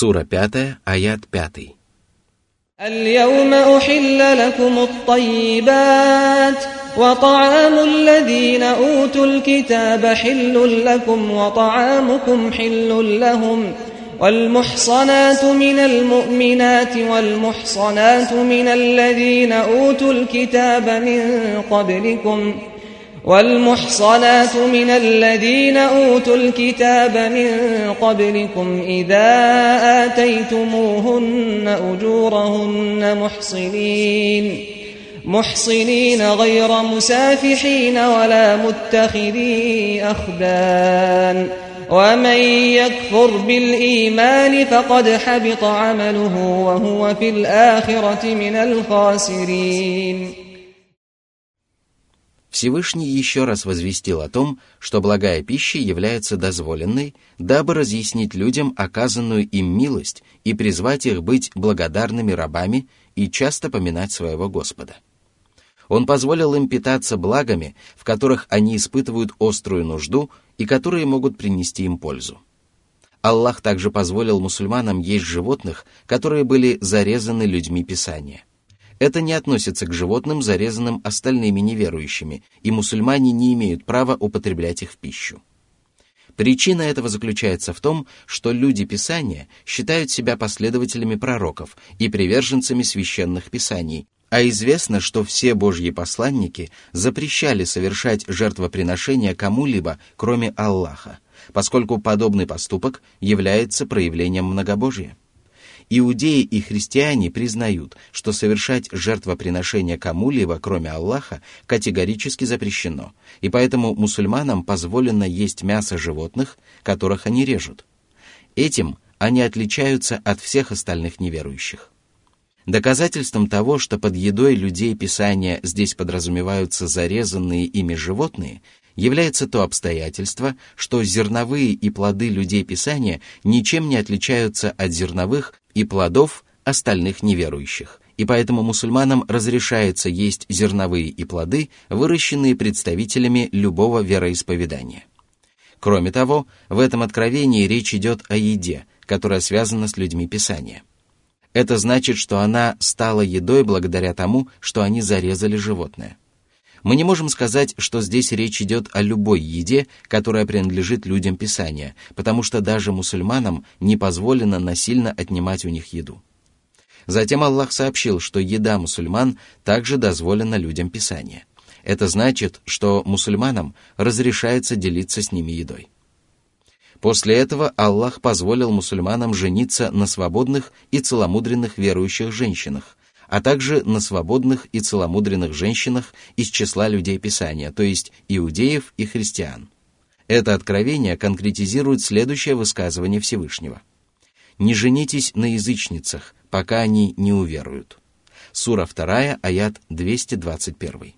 Сура 5, аят 5. اليوم أحل لكم الطيبات وطعام الذين أوتوا الكتاب حل لكم وطعامكم حل لهم والمحصنات من المؤمنات والمحصنات من الذين أوتوا الكتاب من قبلكم والمحصنات من الذين أوتوا الكتاب من قبلكم إذا آتيتموهن أجورهن محصنين محصنين غير مسافحين ولا متخذي أخدان. ومن يكفر بالإيمان فقد حبط عمله وهو في الآخرة من الخاسرين. Всевышний еще раз возвестил о том, что благая пища является дозволенной, дабы разъяснить людям оказанную им милость и призвать их быть благодарными рабами и часто поминать своего Господа. Он позволил им питаться благами, в которых они испытывают острую нужду и которые могут принести им пользу. Аллах также позволил мусульманам есть животных, которые были зарезаны людьми Писания – это не относится к животным, зарезанным остальными неверующими, и мусульмане не имеют права употреблять их в пищу. Причина этого заключается в том, что люди Писания считают себя последователями пророков и приверженцами священных писаний, а известно, что все Божьи посланники запрещали совершать жертвоприношения кому-либо, кроме Аллаха, поскольку подобный поступок является проявлением многобожия. Иудеи и христиане признают, что совершать жертвоприношение кому-либо, кроме Аллаха, категорически запрещено, и поэтому мусульманам позволено есть мясо животных, которых они режут. Этим они отличаются от всех остальных неверующих. Доказательством того, что под едой людей Писания здесь подразумеваются зарезанные ими животные, является то обстоятельство, что зерновые и плоды людей Писания ничем не отличаются от зерновых и плодов остальных неверующих, и поэтому мусульманам разрешается есть зерновые и плоды, выращенные представителями любого вероисповедания. Кроме того, в этом откровении речь идет о еде, которая связана с людьми Писания. Это значит, что она стала едой благодаря тому, что они зарезали животное. Мы не можем сказать, что здесь речь идет о любой еде, которая принадлежит людям Писания, потому что даже мусульманам не позволено насильно отнимать у них еду. Затем Аллах сообщил, что еда мусульман также дозволена людям Писания. Это значит, что мусульманам разрешается делиться с ними едой. После этого Аллах позволил мусульманам жениться на свободных и целомудренных верующих женщинах, а также на свободных и целомудренных женщинах из числа людей Писания, то есть иудеев и христиан. Это откровение конкретизирует следующее высказывание Всевышнего. «Не женитесь на язычницах, пока они не уверуют». Сура 2, аят 221.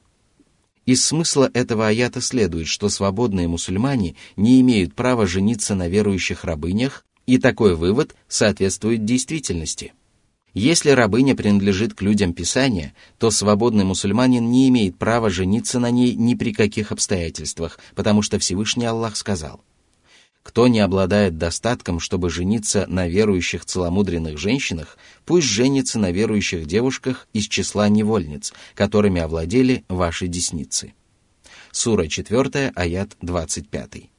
Из смысла этого аята следует, что свободные мусульмане не имеют права жениться на верующих рабынях, и такой вывод соответствует действительности – если рабыня принадлежит к людям Писания, то свободный мусульманин не имеет права жениться на ней ни при каких обстоятельствах, потому что Всевышний Аллах сказал, «Кто не обладает достатком, чтобы жениться на верующих целомудренных женщинах, пусть женится на верующих девушках из числа невольниц, которыми овладели ваши десницы». Сура 4, аят 25.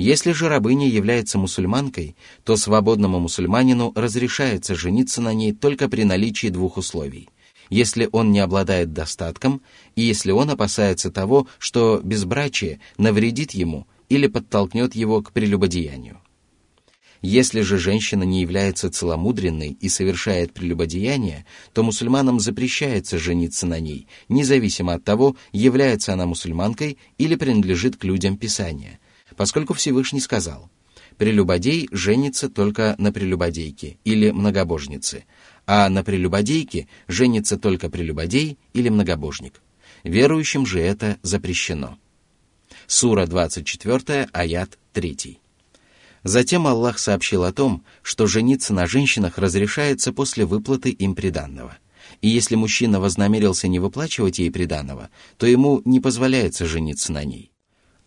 Если же рабыня является мусульманкой, то свободному мусульманину разрешается жениться на ней только при наличии двух условий. Если он не обладает достатком, и если он опасается того, что безбрачие навредит ему или подтолкнет его к прелюбодеянию. Если же женщина не является целомудренной и совершает прелюбодеяние, то мусульманам запрещается жениться на ней, независимо от того, является она мусульманкой или принадлежит к людям Писания – поскольку Всевышний сказал, «Прелюбодей женится только на прелюбодейке или многобожнице, а на прелюбодейке женится только прелюбодей или многобожник. Верующим же это запрещено». Сура 24, аят 3. Затем Аллах сообщил о том, что жениться на женщинах разрешается после выплаты им приданного. И если мужчина вознамерился не выплачивать ей приданного, то ему не позволяется жениться на ней.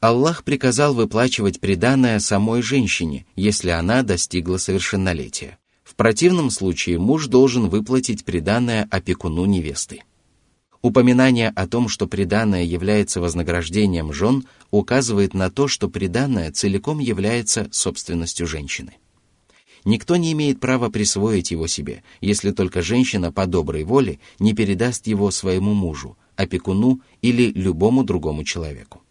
Аллах приказал выплачивать приданное самой женщине, если она достигла совершеннолетия. В противном случае муж должен выплатить приданное опекуну невесты. Упоминание о том, что приданное является вознаграждением жен, указывает на то, что приданное целиком является собственностью женщины. Никто не имеет права присвоить его себе, если только женщина по доброй воле не передаст его своему мужу, опекуну или любому другому человеку.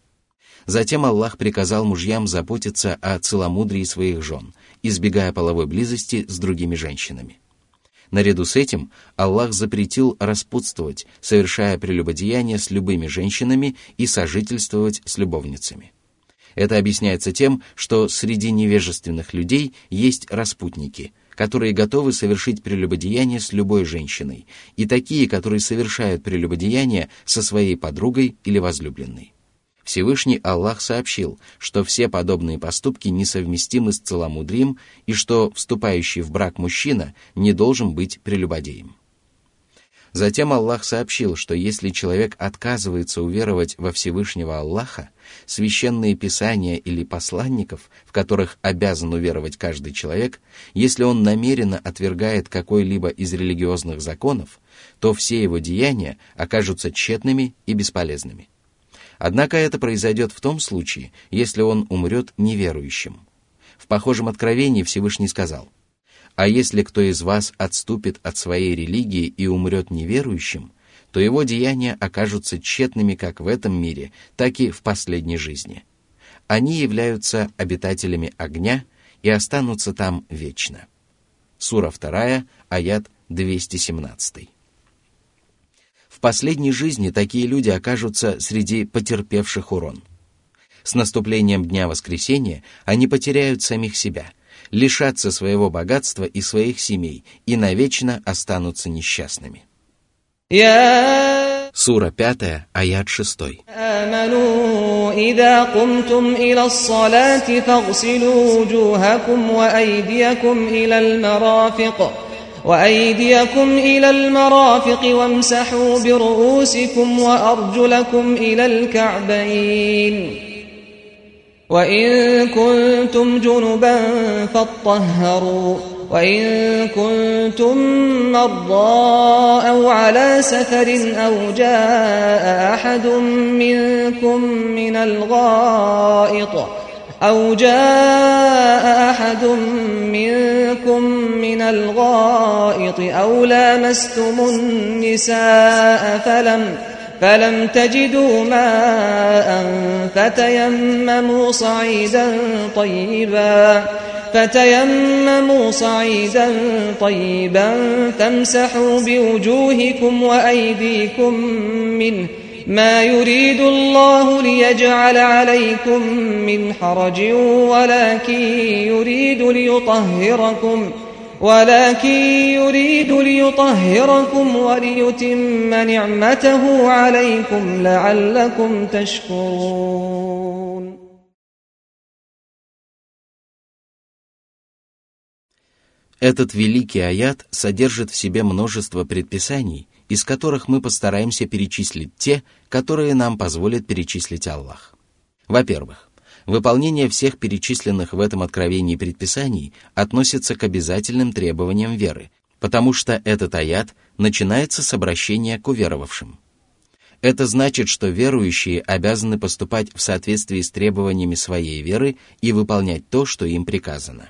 Затем Аллах приказал мужьям заботиться о целомудрии своих жен, избегая половой близости с другими женщинами. Наряду с этим Аллах запретил распутствовать, совершая прелюбодеяние с любыми женщинами и сожительствовать с любовницами. Это объясняется тем, что среди невежественных людей есть распутники, которые готовы совершить прелюбодеяние с любой женщиной, и такие, которые совершают прелюбодеяние со своей подругой или возлюбленной. Всевышний Аллах сообщил, что все подобные поступки несовместимы с целомудрием и что вступающий в брак мужчина не должен быть прелюбодеем. Затем Аллах сообщил, что если человек отказывается уверовать во Всевышнего Аллаха, священные писания или посланников, в которых обязан уверовать каждый человек, если он намеренно отвергает какой-либо из религиозных законов, то все его деяния окажутся тщетными и бесполезными. Однако это произойдет в том случае, если он умрет неверующим. В похожем откровении Всевышний сказал, «А если кто из вас отступит от своей религии и умрет неверующим, то его деяния окажутся тщетными как в этом мире, так и в последней жизни. Они являются обитателями огня и останутся там вечно». Сура 2, аят 217 последней жизни такие люди окажутся среди потерпевших урон. С наступлением Дня Воскресения они потеряют самих себя, лишатся своего богатства и своих семей и навечно останутся несчастными. Сура 5, аят 6. إذا قمتم إلى الصلاة فاغسلوا وجوهكم وأيديكم إلى المرافق وأيديكم إلى المرافق وامسحوا برؤوسكم وأرجلكم إلى الكعبين. وإن كنتم جنبا فاطهروا وإن كنتم مرضى أو على سفر أو جاء أحد منكم من الغائط أو جاء أحد منكم من الغائط أو لامستم النساء فلم فلم تجدوا ماء فتيمموا صعيدا طيبا فتيمموا صعيدا طيبا فامسحوا بوجوهكم وأيديكم منه ما يريد الله ليجعل عليكم من حرج ولكن يريد ليطهركم ولكن يريد ليطهركم وليتم نعمته عليكم لعلكم تشكرون Этот великий аят содержит в себе множество предписаний, из которых мы постараемся перечислить те, которые нам позволит перечислить Аллах. Во-первых, выполнение всех перечисленных в этом откровении предписаний относится к обязательным требованиям веры, потому что этот аят начинается с обращения к уверовавшим. Это значит, что верующие обязаны поступать в соответствии с требованиями своей веры и выполнять то, что им приказано.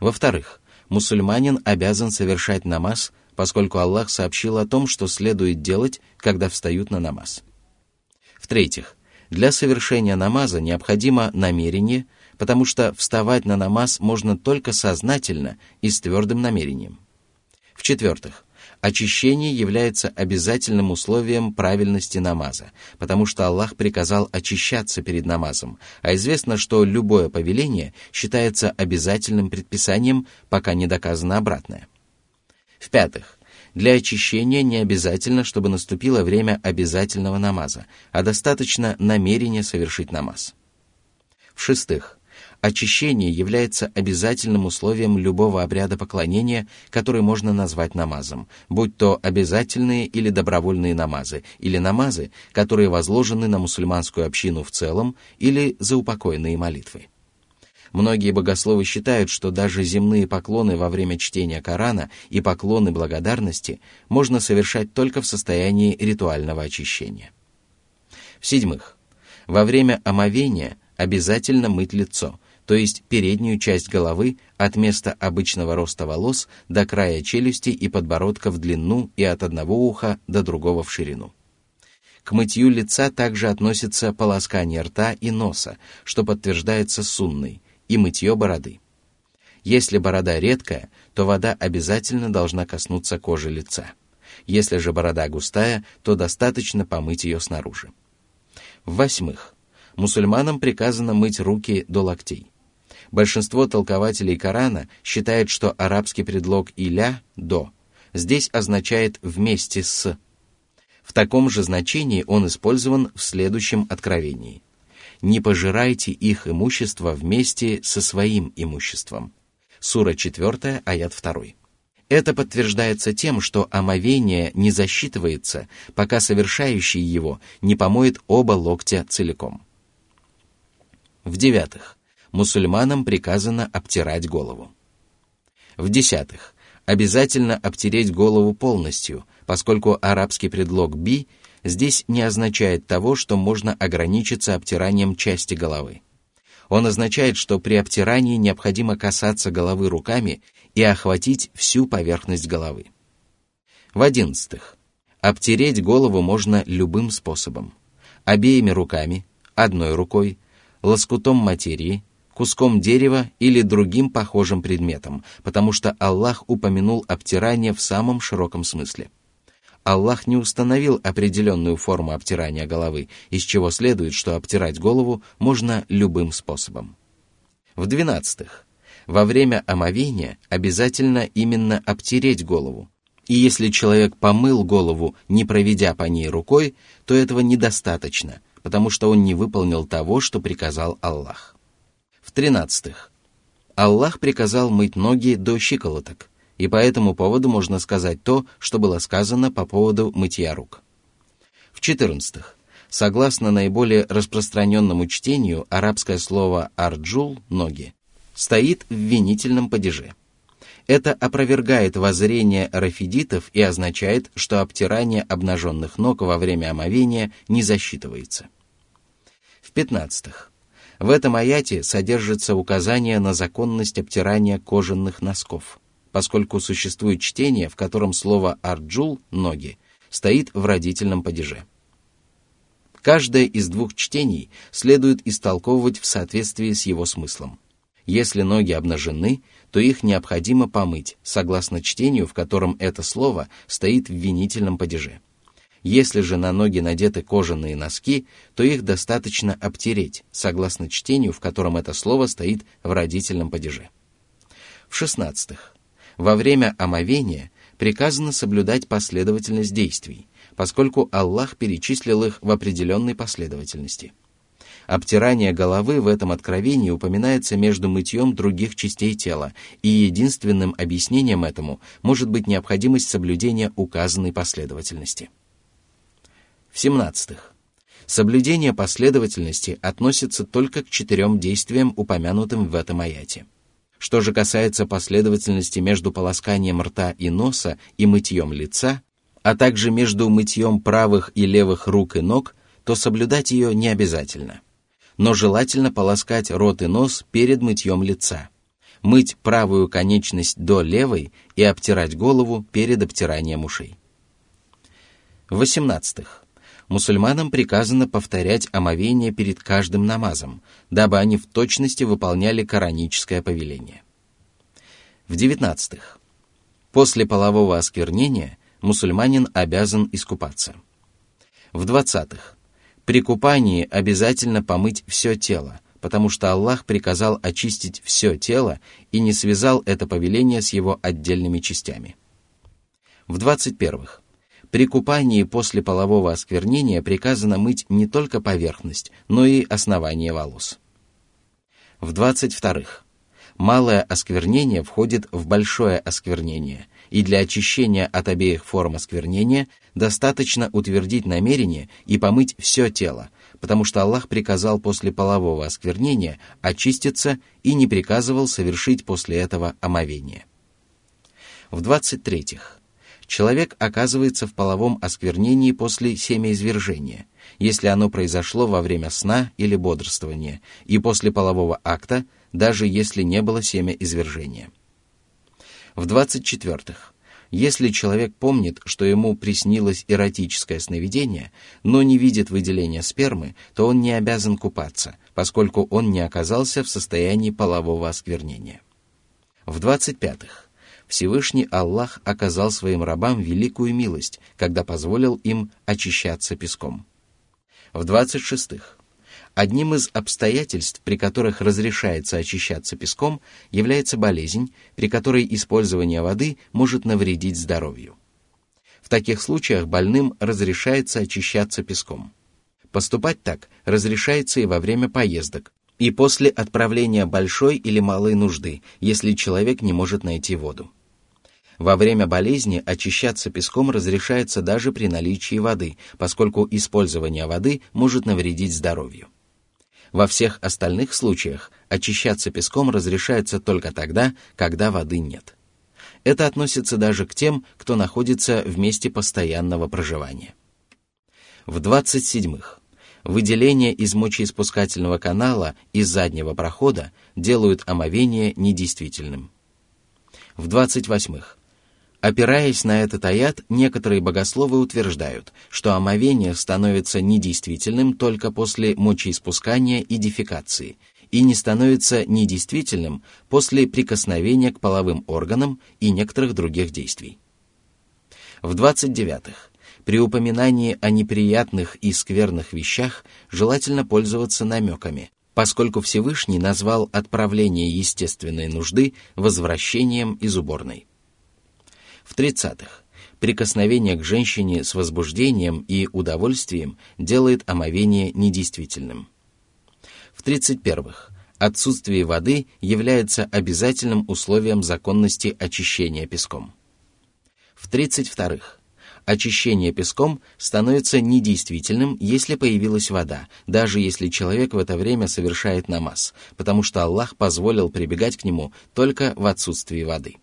Во-вторых, мусульманин обязан совершать намаз поскольку Аллах сообщил о том, что следует делать, когда встают на намаз. В-третьих, для совершения намаза необходимо намерение, потому что вставать на намаз можно только сознательно и с твердым намерением. В-четвертых, очищение является обязательным условием правильности намаза, потому что Аллах приказал очищаться перед намазом, а известно, что любое повеление считается обязательным предписанием, пока не доказано обратное. В-пятых, для очищения не обязательно, чтобы наступило время обязательного намаза, а достаточно намерения совершить намаз. В-шестых, очищение является обязательным условием любого обряда поклонения, который можно назвать намазом, будь то обязательные или добровольные намазы, или намазы, которые возложены на мусульманскую общину в целом, или заупокойные молитвы. Многие богословы считают, что даже земные поклоны во время чтения Корана и поклоны благодарности можно совершать только в состоянии ритуального очищения. В-седьмых, во время омовения обязательно мыть лицо, то есть переднюю часть головы от места обычного роста волос до края челюсти и подбородка в длину и от одного уха до другого в ширину. К мытью лица также относится полоскание рта и носа, что подтверждается сунной, и мытье бороды. Если борода редкая, то вода обязательно должна коснуться кожи лица. Если же борода густая, то достаточно помыть ее снаружи. В-восьмых, мусульманам приказано мыть руки до локтей. Большинство толкователей Корана считает, что арабский предлог «иля» — «до» здесь означает «вместе с». В таком же значении он использован в следующем откровении. «Не пожирайте их имущество вместе со своим имуществом». Сура 4, аят 2. Это подтверждается тем, что омовение не засчитывается, пока совершающий его не помоет оба локтя целиком. В-девятых, мусульманам приказано обтирать голову. В-десятых, обязательно обтереть голову полностью, поскольку арабский предлог «би» здесь не означает того, что можно ограничиться обтиранием части головы. Он означает, что при обтирании необходимо касаться головы руками и охватить всю поверхность головы. В одиннадцатых. Обтереть голову можно любым способом. Обеими руками, одной рукой, лоскутом материи, куском дерева или другим похожим предметом, потому что Аллах упомянул обтирание в самом широком смысле. Аллах не установил определенную форму обтирания головы, из чего следует, что обтирать голову можно любым способом. В двенадцатых. Во время омовения обязательно именно обтереть голову. И если человек помыл голову, не проведя по ней рукой, то этого недостаточно, потому что он не выполнил того, что приказал Аллах. В-тринадцатых. Аллах приказал мыть ноги до щиколоток, и по этому поводу можно сказать то, что было сказано по поводу мытья рук. В-четырнадцатых. Согласно наиболее распространенному чтению, арабское слово «арджул» — «ноги» стоит в винительном падеже. Это опровергает воззрение рафидитов и означает, что обтирание обнаженных ног во время омовения не засчитывается. В пятнадцатых. В этом аяте содержится указание на законность обтирания кожаных носков, поскольку существует чтение, в котором слово «арджул» — «ноги» стоит в родительном падеже. Каждое из двух чтений следует истолковывать в соответствии с его смыслом. Если ноги обнажены, то их необходимо помыть, согласно чтению, в котором это слово стоит в винительном падеже. Если же на ноги надеты кожаные носки, то их достаточно обтереть, согласно чтению, в котором это слово стоит в родительном падеже. В шестнадцатых. Во время омовения приказано соблюдать последовательность действий, поскольку Аллах перечислил их в определенной последовательности. Обтирание головы в этом откровении упоминается между мытьем других частей тела, и единственным объяснением этому может быть необходимость соблюдения указанной последовательности. В-семнадцатых. Соблюдение последовательности относится только к четырем действиям, упомянутым в этом аяте. Что же касается последовательности между полосканием рта и носа и мытьем лица, а также между мытьем правых и левых рук и ног, то соблюдать ее не обязательно. Но желательно полоскать рот и нос перед мытьем лица, мыть правую конечность до левой и обтирать голову перед обтиранием ушей. В восемнадцатых мусульманам приказано повторять омовение перед каждым намазом, дабы они в точности выполняли кораническое повеление. В девятнадцатых. После полового осквернения мусульманин обязан искупаться. В двадцатых. При купании обязательно помыть все тело, потому что Аллах приказал очистить все тело и не связал это повеление с его отдельными частями. В двадцать первых при купании после полового осквернения приказано мыть не только поверхность, но и основание волос. В двадцать вторых. Малое осквернение входит в большое осквернение, и для очищения от обеих форм осквернения достаточно утвердить намерение и помыть все тело, потому что Аллах приказал после полового осквернения очиститься и не приказывал совершить после этого омовение. В 23-х. Человек оказывается в половом осквернении после семяизвержения, если оно произошло во время сна или бодрствования, и после полового акта, даже если не было семяизвержения. В 24-х. Если человек помнит, что ему приснилось эротическое сновидение, но не видит выделения спермы, то он не обязан купаться, поскольку он не оказался в состоянии полового осквернения. В 25-х. Всевышний Аллах оказал своим рабам великую милость, когда позволил им очищаться песком. В 26-х. Одним из обстоятельств, при которых разрешается очищаться песком, является болезнь, при которой использование воды может навредить здоровью. В таких случаях больным разрешается очищаться песком. Поступать так разрешается и во время поездок, и после отправления большой или малой нужды, если человек не может найти воду. Во время болезни очищаться песком разрешается даже при наличии воды, поскольку использование воды может навредить здоровью. Во всех остальных случаях очищаться песком разрешается только тогда, когда воды нет. Это относится даже к тем, кто находится в месте постоянного проживания. В 27-х. Выделение из мочеиспускательного канала из заднего прохода делают омовение недействительным. В 28-х. Опираясь на этот аят, некоторые богословы утверждают, что омовение становится недействительным только после мочеиспускания и дефекации, и не становится недействительным после прикосновения к половым органам и некоторых других действий. В 29-х. При упоминании о неприятных и скверных вещах желательно пользоваться намеками, поскольку Всевышний назвал отправление естественной нужды возвращением из уборной. В 30-х. Прикосновение к женщине с возбуждением и удовольствием делает омовение недействительным. В 31-х. Отсутствие воды является обязательным условием законности очищения песком. В 32-х. Очищение песком становится недействительным, если появилась вода, даже если человек в это время совершает намаз, потому что Аллах позволил прибегать к нему только в отсутствии воды.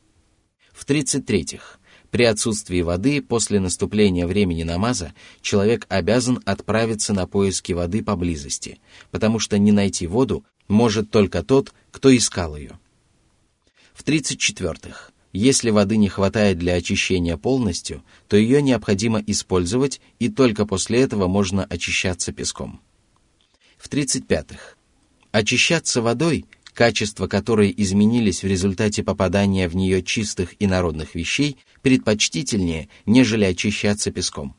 В 33-х. При отсутствии воды после наступления времени намаза человек обязан отправиться на поиски воды поблизости, потому что не найти воду может только тот, кто искал ее. В 34-х. Если воды не хватает для очищения полностью, то ее необходимо использовать, и только после этого можно очищаться песком. В 35-х. Очищаться водой качества которой изменились в результате попадания в нее чистых и народных вещей, предпочтительнее, нежели очищаться песком.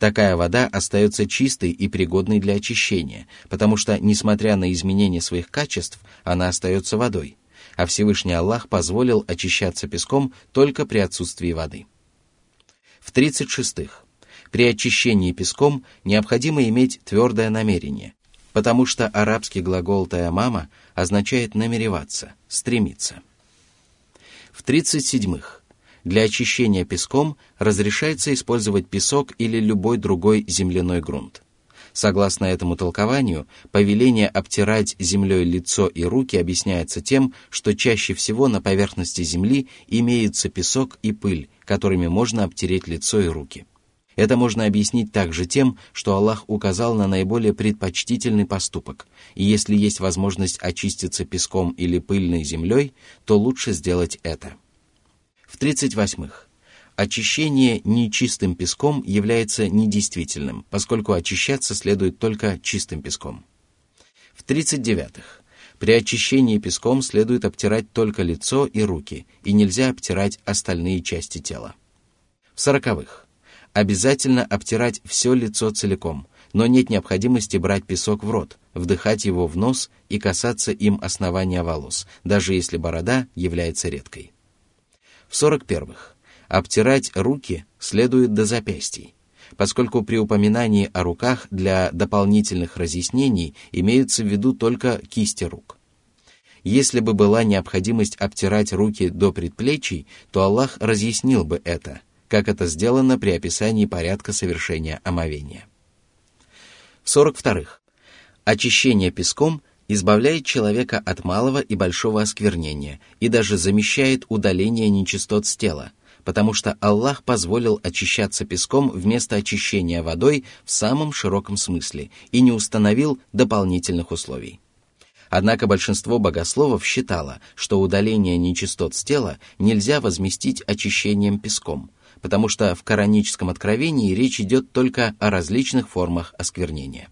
Такая вода остается чистой и пригодной для очищения, потому что, несмотря на изменение своих качеств, она остается водой, а Всевышний Аллах позволил очищаться песком только при отсутствии воды. В 36-х. При очищении песком необходимо иметь твердое намерение, потому что арабский глагол «таямама» означает намереваться, стремиться. В 37-х. Для очищения песком разрешается использовать песок или любой другой земляной грунт. Согласно этому толкованию, повеление обтирать землей лицо и руки объясняется тем, что чаще всего на поверхности земли имеются песок и пыль, которыми можно обтереть лицо и руки. Это можно объяснить также тем, что Аллах указал на наиболее предпочтительный поступок, и если есть возможность очиститься песком или пыльной землей, то лучше сделать это. В 38-х. Очищение нечистым песком является недействительным, поскольку очищаться следует только чистым песком. В 39-х. При очищении песком следует обтирать только лицо и руки, и нельзя обтирать остальные части тела. В сороковых обязательно обтирать все лицо целиком, но нет необходимости брать песок в рот, вдыхать его в нос и касаться им основания волос, даже если борода является редкой. В сорок первых. Обтирать руки следует до запястий, поскольку при упоминании о руках для дополнительных разъяснений имеются в виду только кисти рук. Если бы была необходимость обтирать руки до предплечий, то Аллах разъяснил бы это – как это сделано при описании порядка совершения омовения. В 42-х. Очищение песком избавляет человека от малого и большого осквернения и даже замещает удаление нечистот с тела, потому что Аллах позволил очищаться песком вместо очищения водой в самом широком смысле и не установил дополнительных условий. Однако большинство богословов считало, что удаление нечистот с тела нельзя возместить очищением песком, потому что в кораническом откровении речь идет только о различных формах осквернения.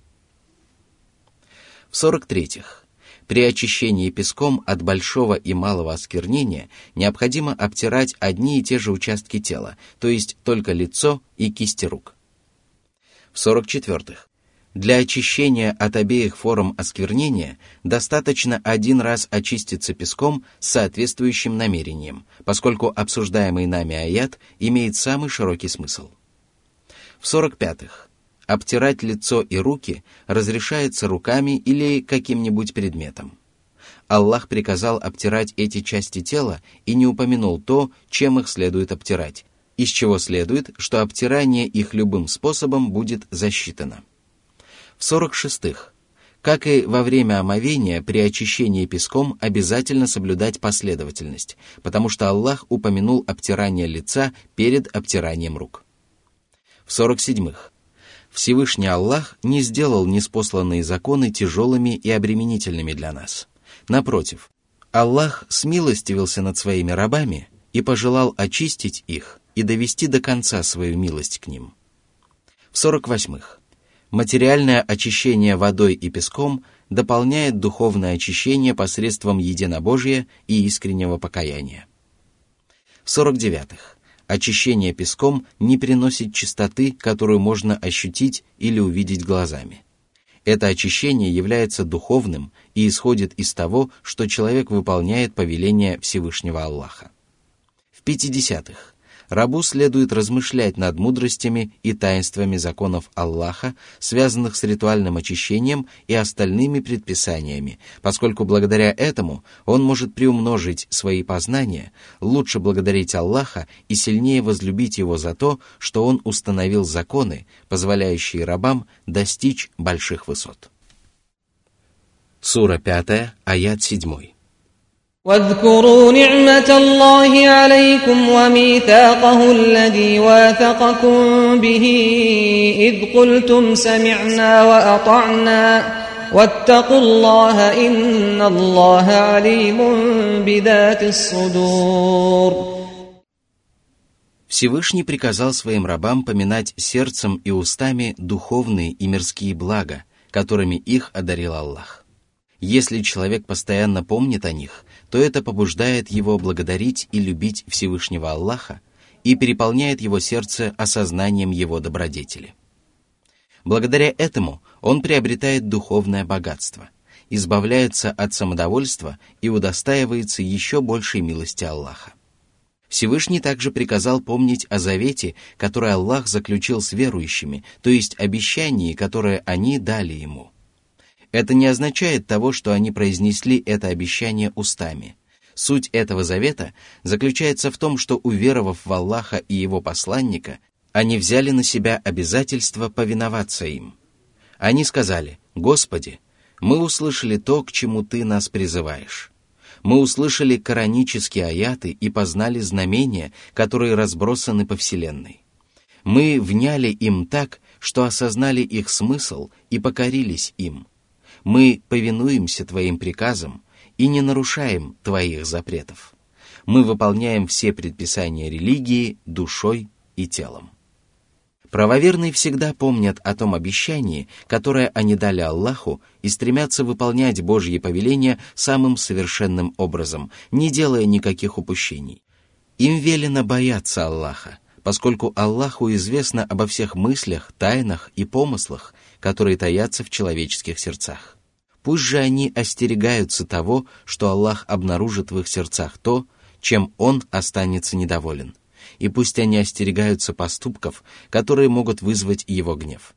В 43-х. При очищении песком от большого и малого осквернения необходимо обтирать одни и те же участки тела, то есть только лицо и кисти рук. В 44-х. Для очищения от обеих форм осквернения достаточно один раз очиститься песком с соответствующим намерением, поскольку обсуждаемый нами аят имеет самый широкий смысл. В 45-х. Обтирать лицо и руки разрешается руками или каким-нибудь предметом. Аллах приказал обтирать эти части тела и не упомянул то, чем их следует обтирать, из чего следует, что обтирание их любым способом будет засчитано. В 46-х. Как и во время омовения, при очищении песком обязательно соблюдать последовательность, потому что Аллах упомянул обтирание лица перед обтиранием рук. В 47-х. Всевышний Аллах не сделал неспосланные законы тяжелыми и обременительными для нас. Напротив, Аллах смилостивился над своими рабами и пожелал очистить их и довести до конца свою милость к ним. В 48-х материальное очищение водой и песком дополняет духовное очищение посредством единобожия и искреннего покаяния. В 49-х. Очищение песком не приносит чистоты, которую можно ощутить или увидеть глазами. Это очищение является духовным и исходит из того, что человек выполняет повеление Всевышнего Аллаха. В 50-х рабу следует размышлять над мудростями и таинствами законов Аллаха, связанных с ритуальным очищением и остальными предписаниями, поскольку благодаря этому он может приумножить свои познания, лучше благодарить Аллаха и сильнее возлюбить его за то, что он установил законы, позволяющие рабам достичь больших высот. Сура 5, аят 7. واذكروا نعمة الله عليكم وميثاقه الذي واثقكم به إذ قلتم سمعنا وأطعنا واتقوا الله إن الله عليم بذات الصدور Всевышний приказал своим рабам поминать сердцем и устами духовные и мирские блага, которыми их одарил Аллах. Если человек постоянно помнит о них, то это побуждает его благодарить и любить Всевышнего Аллаха и переполняет его сердце осознанием его добродетели. Благодаря этому он приобретает духовное богатство, избавляется от самодовольства и удостаивается еще большей милости Аллаха. Всевышний также приказал помнить о завете, который Аллах заключил с верующими, то есть обещании, которое они дали ему – это не означает того, что они произнесли это обещание устами. Суть этого завета заключается в том, что, уверовав в Аллаха и его посланника, они взяли на себя обязательство повиноваться им. Они сказали, «Господи, мы услышали то, к чему Ты нас призываешь. Мы услышали коранические аяты и познали знамения, которые разбросаны по Вселенной. Мы вняли им так, что осознали их смысл и покорились им мы повинуемся Твоим приказам и не нарушаем Твоих запретов. Мы выполняем все предписания религии душой и телом. Правоверные всегда помнят о том обещании, которое они дали Аллаху, и стремятся выполнять Божьи повеления самым совершенным образом, не делая никаких упущений. Им велено бояться Аллаха, поскольку Аллаху известно обо всех мыслях, тайнах и помыслах, которые таятся в человеческих сердцах. Пусть же они остерегаются того, что Аллах обнаружит в их сердцах то, чем Он останется недоволен, и пусть они остерегаются поступков, которые могут вызвать Его гнев.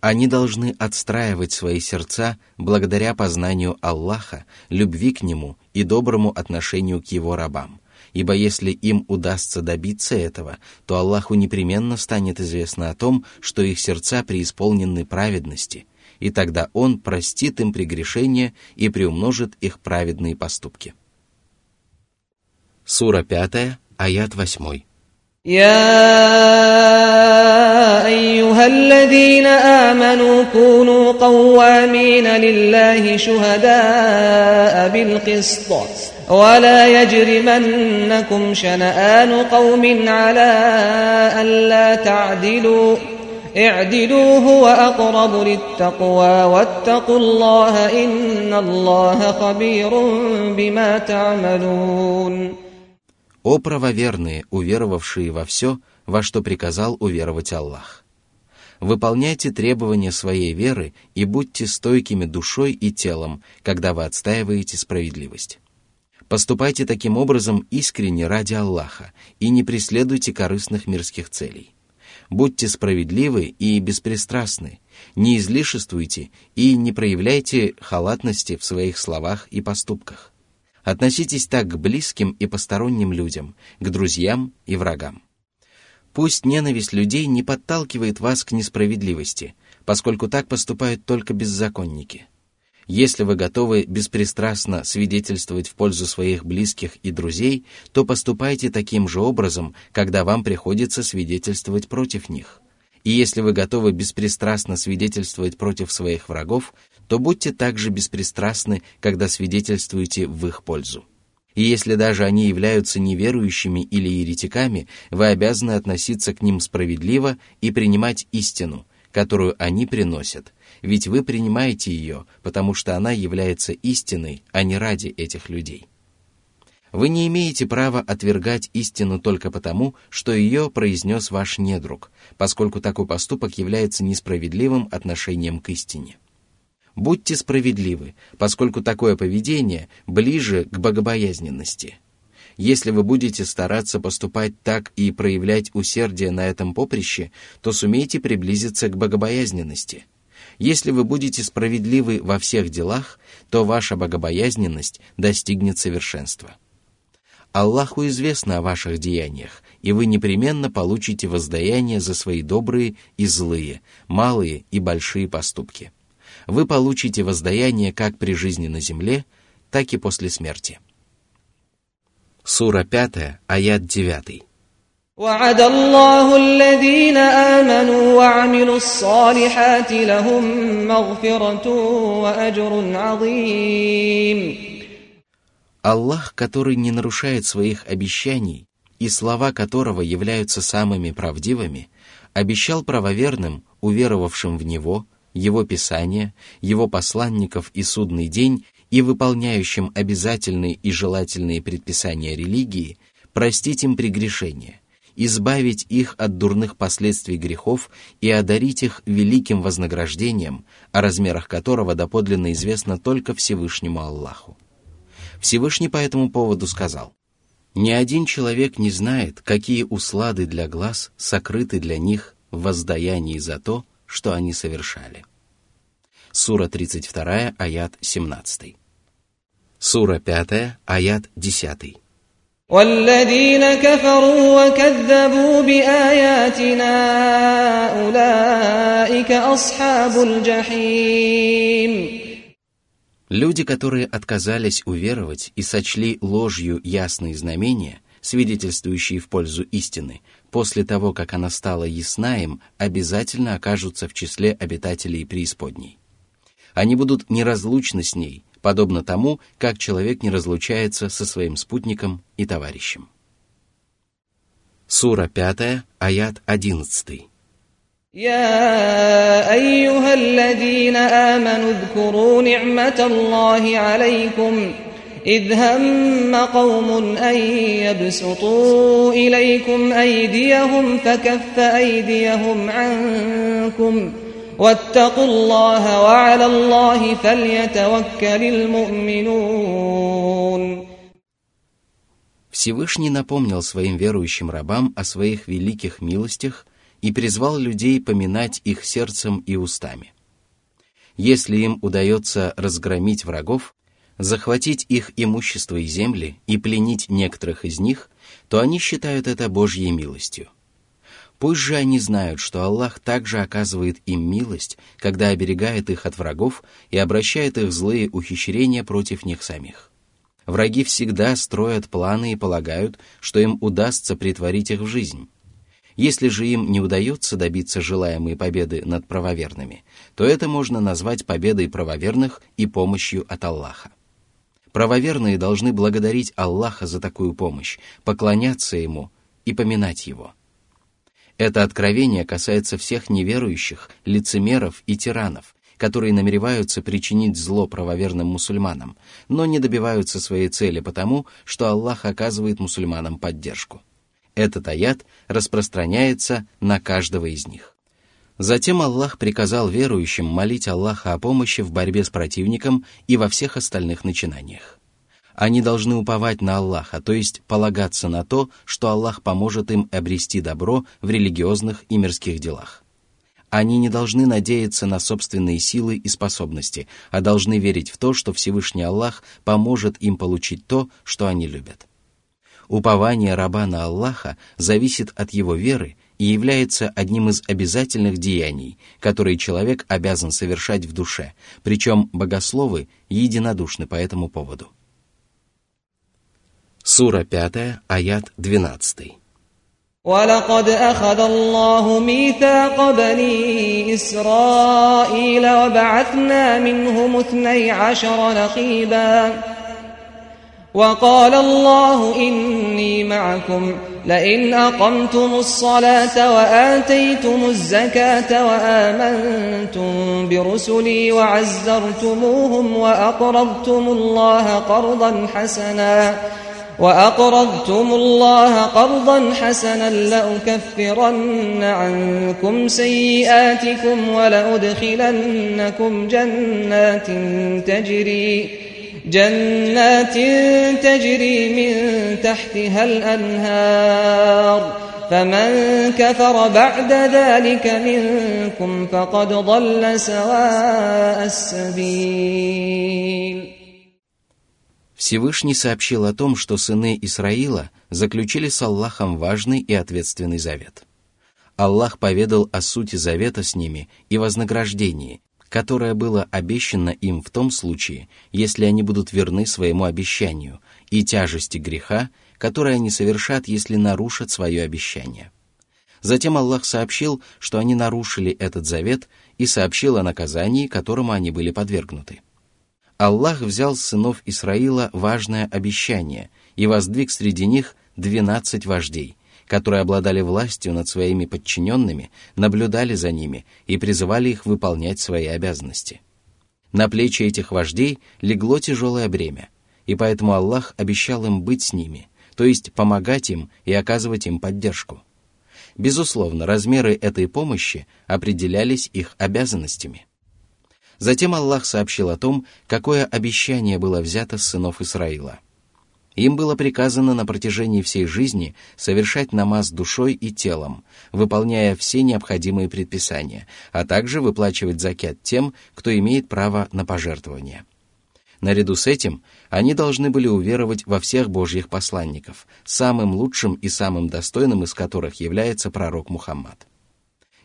Они должны отстраивать свои сердца благодаря познанию Аллаха, любви к Нему и доброму отношению к Его рабам, ибо если им удастся добиться этого, то Аллаху непременно станет известно о том, что их сердца преисполнены праведности – и тогда Он простит им прегрешения и приумножит их праведные поступки. Сура 5, аят 8. يا أيها الذين آمنوا كونوا قوامين لله شهداء بالقسط ولا يجرمنكم شنآن قوم على ألا تعدلوا اعدلوا هو أقرب للتقوى واتقوا الله إن الله خبير بما تعملون О правоверные, уверовавшие во все, во что приказал уверовать Аллах. Выполняйте требования своей веры и будьте стойкими душой и телом, когда вы отстаиваете справедливость. Поступайте таким образом искренне ради Аллаха и не преследуйте корыстных мирских целей. Будьте справедливы и беспристрастны, не излишествуйте и не проявляйте халатности в своих словах и поступках. Относитесь так к близким и посторонним людям, к друзьям и врагам. Пусть ненависть людей не подталкивает вас к несправедливости, поскольку так поступают только беззаконники. Если вы готовы беспристрастно свидетельствовать в пользу своих близких и друзей, то поступайте таким же образом, когда вам приходится свидетельствовать против них. И если вы готовы беспристрастно свидетельствовать против своих врагов, то будьте также беспристрастны, когда свидетельствуете в их пользу. И если даже они являются неверующими или еретиками, вы обязаны относиться к ним справедливо и принимать истину, которую они приносят, ведь вы принимаете ее, потому что она является истиной, а не ради этих людей. Вы не имеете права отвергать истину только потому, что ее произнес ваш недруг, поскольку такой поступок является несправедливым отношением к истине. Будьте справедливы, поскольку такое поведение ближе к богобоязненности. Если вы будете стараться поступать так и проявлять усердие на этом поприще, то сумеете приблизиться к богобоязненности. Если вы будете справедливы во всех делах, то ваша богобоязненность достигнет совершенства. Аллаху известно о ваших деяниях, и вы непременно получите воздаяние за свои добрые и злые, малые и большие поступки вы получите воздаяние как при жизни на земле, так и после смерти. Сура 5, аят 9. وعد الله الذين آمنوا وعملوا الصالحات لهم مغفرة وأجر عظيم Аллах, который не нарушает своих обещаний и слова которого являются самыми правдивыми, обещал правоверным, уверовавшим в Него, его Писание, его посланников и судный день и выполняющим обязательные и желательные предписания религии, простить им прегрешения, избавить их от дурных последствий грехов и одарить их великим вознаграждением, о размерах которого доподлинно известно только Всевышнему Аллаху. Всевышний по этому поводу сказал, «Ни один человек не знает, какие услады для глаз сокрыты для них в воздаянии за то, что они совершали. Сура 32, аят 17. Сура 5, аят 10. والذين كفروا وكذبوا بآياتنا أولئك أصحاب الجحيم Люди, которые отказались уверовать и сочли ложью ясные знамения, свидетельствующие в пользу истины, после того, как она стала ясна им, обязательно окажутся в числе обитателей преисподней. Они будут неразлучны с ней, подобно тому, как человек не разлучается со своим спутником и товарищем. Сура 5, аят 11. يا أيها الذين آمنوا اذكروا نعمة الله عليكم إذ هم قوم أن يبسطوا إليكم أيديهم فكف أيديهم عنكم واتقوا الله وعلى الله فليتوكل المؤمنون Всевышний напомнил своим верующим рабам о своих великих милостях и призвал людей поминать их сердцем и устами. Если им удается разгромить врагов, захватить их имущество и земли и пленить некоторых из них, то они считают это Божьей милостью. Пусть же они знают, что Аллах также оказывает им милость, когда оберегает их от врагов и обращает их злые ухищрения против них самих. Враги всегда строят планы и полагают, что им удастся притворить их в жизнь. Если же им не удается добиться желаемой победы над правоверными, то это можно назвать победой правоверных и помощью от Аллаха. Правоверные должны благодарить Аллаха за такую помощь, поклоняться Ему и поминать Его. Это откровение касается всех неверующих, лицемеров и тиранов, которые намереваются причинить зло правоверным мусульманам, но не добиваются своей цели потому, что Аллах оказывает мусульманам поддержку. Этот аят распространяется на каждого из них. Затем Аллах приказал верующим молить Аллаха о помощи в борьбе с противником и во всех остальных начинаниях. Они должны уповать на Аллаха, то есть полагаться на то, что Аллах поможет им обрести добро в религиозных и мирских делах. Они не должны надеяться на собственные силы и способности, а должны верить в то, что Всевышний Аллах поможет им получить то, что они любят. Упование раба на Аллаха зависит от его веры и является одним из обязательных деяний, которые человек обязан совершать в душе, причем богословы единодушны по этому поводу. Сура 5, аят 12. ولقد أخذ الله ميثاق بني إسرائيل وبعثنا منهم اثني عشر نقيبا وقال الله إني معكم لئن أقمتم الصلاة وآتيتم الزكاة وآمنتم برسلي وعزرتموهم وأقرضتم الله قرضا حسناً وأقرضتم الله قرضا حسنا لأكفرن عنكم سيئاتكم ولأدخلنكم جنات تجري جنات تجري من تحتها الأنهار فمن كفر بعد ذلك منكم فقد ضل سواء السبيل Всевышний сообщил о том, что сыны Исраила заключили с Аллахом важный и ответственный завет. Аллах поведал о сути завета с ними и вознаграждении, которое было обещано им в том случае, если они будут верны своему обещанию, и тяжести греха, которое они совершат, если нарушат свое обещание. Затем Аллах сообщил, что они нарушили этот завет и сообщил о наказании, которому они были подвергнуты. Аллах взял с сынов Исраила важное обещание и воздвиг среди них двенадцать вождей, которые обладали властью над своими подчиненными, наблюдали за ними и призывали их выполнять свои обязанности. На плечи этих вождей легло тяжелое бремя, и поэтому Аллах обещал им быть с ними, то есть помогать им и оказывать им поддержку. Безусловно, размеры этой помощи определялись их обязанностями – Затем Аллах сообщил о том, какое обещание было взято с сынов Исраила. Им было приказано на протяжении всей жизни совершать намаз душой и телом, выполняя все необходимые предписания, а также выплачивать закят тем, кто имеет право на пожертвование. Наряду с этим они должны были уверовать во всех Божьих посланников, самым лучшим и самым достойным из которых является пророк Мухаммад.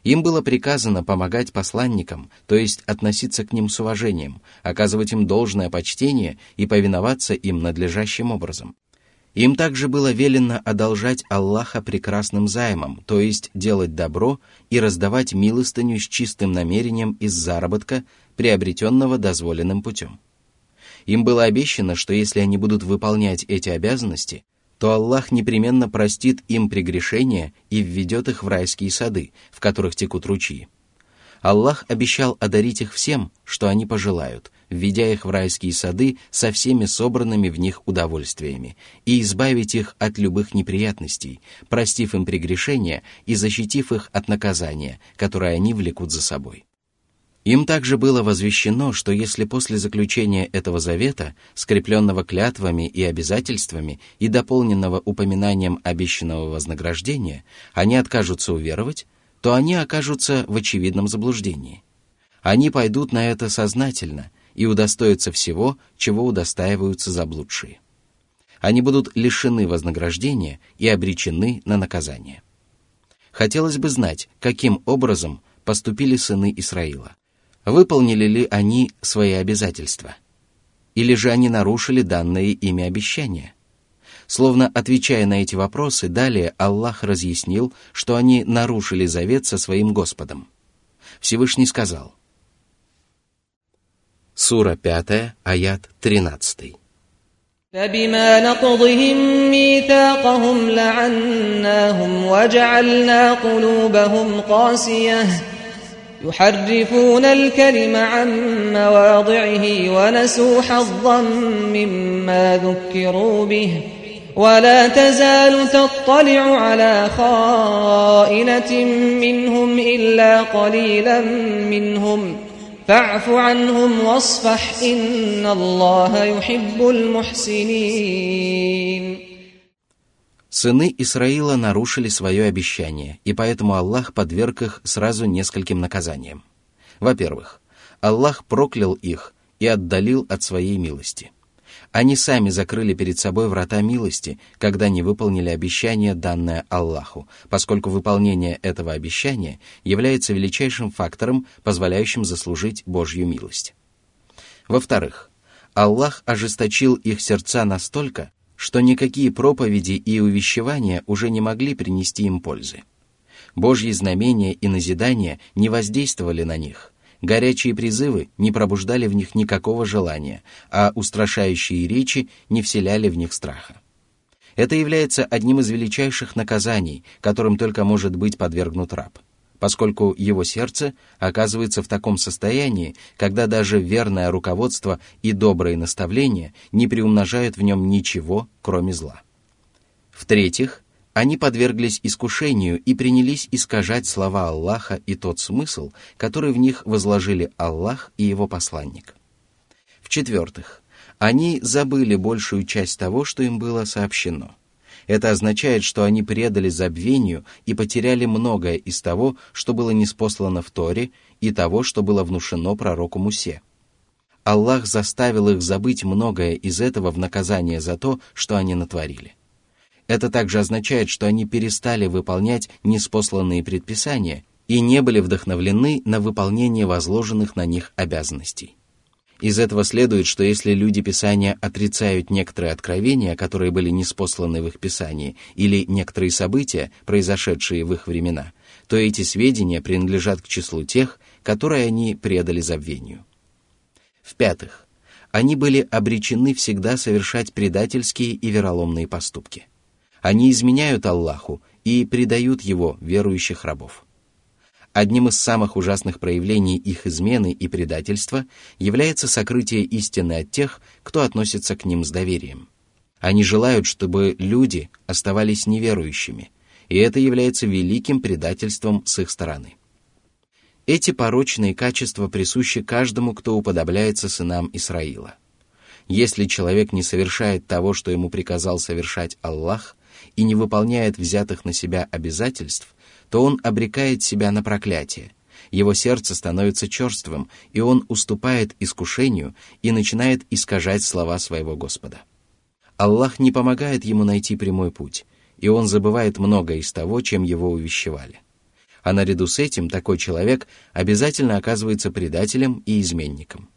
Им было приказано помогать посланникам, то есть относиться к ним с уважением, оказывать им должное почтение и повиноваться им надлежащим образом. Им также было велено одолжать Аллаха прекрасным займом, то есть делать добро и раздавать милостыню с чистым намерением из заработка, приобретенного дозволенным путем. Им было обещано, что если они будут выполнять эти обязанности, то Аллах непременно простит им прегрешения и введет их в райские сады, в которых текут ручьи. Аллах обещал одарить их всем, что они пожелают, введя их в райские сады со всеми собранными в них удовольствиями, и избавить их от любых неприятностей, простив им прегрешения и защитив их от наказания, которое они влекут за собой. Им также было возвещено, что если после заключения этого завета, скрепленного клятвами и обязательствами и дополненного упоминанием обещанного вознаграждения, они откажутся уверовать, то они окажутся в очевидном заблуждении. Они пойдут на это сознательно и удостоятся всего, чего удостаиваются заблудшие. Они будут лишены вознаграждения и обречены на наказание. Хотелось бы знать, каким образом поступили сыны Исраила Выполнили ли они свои обязательства? Или же они нарушили данное ими обещание? Словно отвечая на эти вопросы, далее Аллах разъяснил, что они нарушили завет со своим Господом. Всевышний сказал. Сура 5, аят 13. فبما نقضهم ميثاقهم لعناهم وجعلنا قلوبهم قاسية يحرفون الكلم عن مواضعه ونسوا حظا مما ذكروا به. ولا تزال تطلع على خائنة منهم إلا قليلا منهم ۖ. فاعف عنهم واصفح إن الله يحب المحسنين. Сыны Исраила нарушили свое обещание, и поэтому Аллах подверг их сразу нескольким наказаниям. Во-первых, Аллах проклял их и отдалил от своей милости – они сами закрыли перед собой врата милости, когда не выполнили обещание, данное Аллаху, поскольку выполнение этого обещания является величайшим фактором, позволяющим заслужить Божью милость. Во-вторых, Аллах ожесточил их сердца настолько, что никакие проповеди и увещевания уже не могли принести им пользы. Божьи знамения и назидания не воздействовали на них – Горячие призывы не пробуждали в них никакого желания, а устрашающие речи не вселяли в них страха. Это является одним из величайших наказаний, которым только может быть подвергнут раб, поскольку его сердце оказывается в таком состоянии, когда даже верное руководство и добрые наставления не приумножают в нем ничего, кроме зла. В-третьих, они подверглись искушению и принялись искажать слова Аллаха и тот смысл, который в них возложили Аллах и его посланник. В-четвертых, они забыли большую часть того, что им было сообщено. Это означает, что они предали забвению и потеряли многое из того, что было неспослано в Торе, и того, что было внушено пророку Мусе. Аллах заставил их забыть многое из этого в наказание за то, что они натворили. Это также означает, что они перестали выполнять неспосланные предписания и не были вдохновлены на выполнение возложенных на них обязанностей. Из этого следует, что если люди Писания отрицают некоторые откровения, которые были неспосланы в их Писании, или некоторые события, произошедшие в их времена, то эти сведения принадлежат к числу тех, которые они предали забвению. В-пятых, они были обречены всегда совершать предательские и вероломные поступки – они изменяют Аллаху и предают Его, верующих рабов. Одним из самых ужасных проявлений их измены и предательства является сокрытие истины от тех, кто относится к ним с доверием. Они желают, чтобы люди оставались неверующими, и это является великим предательством с их стороны. Эти порочные качества присущи каждому, кто уподобляется сынам Исраила. Если человек не совершает того, что ему приказал совершать Аллах, и не выполняет взятых на себя обязательств, то он обрекает себя на проклятие. Его сердце становится черствым, и он уступает искушению и начинает искажать слова своего Господа. Аллах не помогает ему найти прямой путь, и он забывает многое из того, чем его увещевали. А наряду с этим такой человек обязательно оказывается предателем и изменником.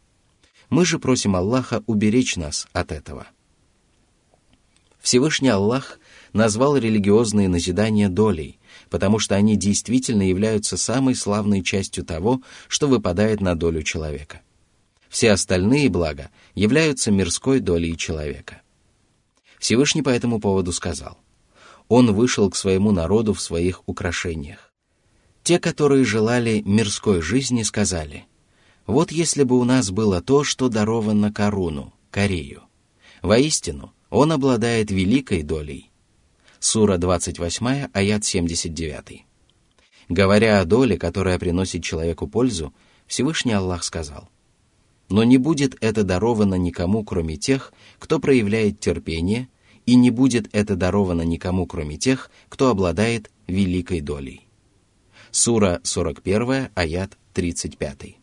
Мы же просим Аллаха уберечь нас от этого. Всевышний Аллах назвал религиозные назидания долей, потому что они действительно являются самой славной частью того, что выпадает на долю человека. Все остальные блага являются мирской долей человека. Всевышний по этому поводу сказал, «Он вышел к своему народу в своих украшениях. Те, которые желали мирской жизни, сказали, «Вот если бы у нас было то, что даровано Коруну, Корею. Воистину, он обладает великой долей, Сура 28, аят 79. Говоря о доле, которая приносит человеку пользу, Всевышний Аллах сказал, «Но не будет это даровано никому, кроме тех, кто проявляет терпение, и не будет это даровано никому, кроме тех, кто обладает великой долей». Сура 41, аят 35.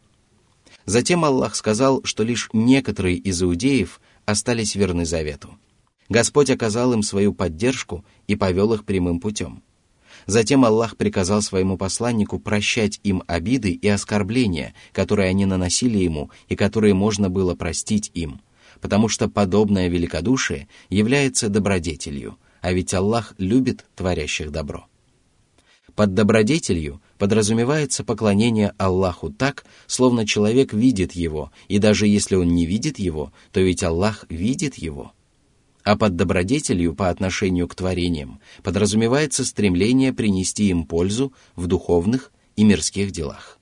Затем Аллах сказал, что лишь некоторые из иудеев остались верны завету – Господь оказал им свою поддержку и повел их прямым путем. Затем Аллах приказал своему посланнику прощать им обиды и оскорбления, которые они наносили ему и которые можно было простить им, потому что подобное великодушие является добродетелью, а ведь Аллах любит творящих добро. Под добродетелью подразумевается поклонение Аллаху так, словно человек видит его, и даже если он не видит его, то ведь Аллах видит его – а под добродетелью по отношению к творениям подразумевается стремление принести им пользу в духовных и мирских делах.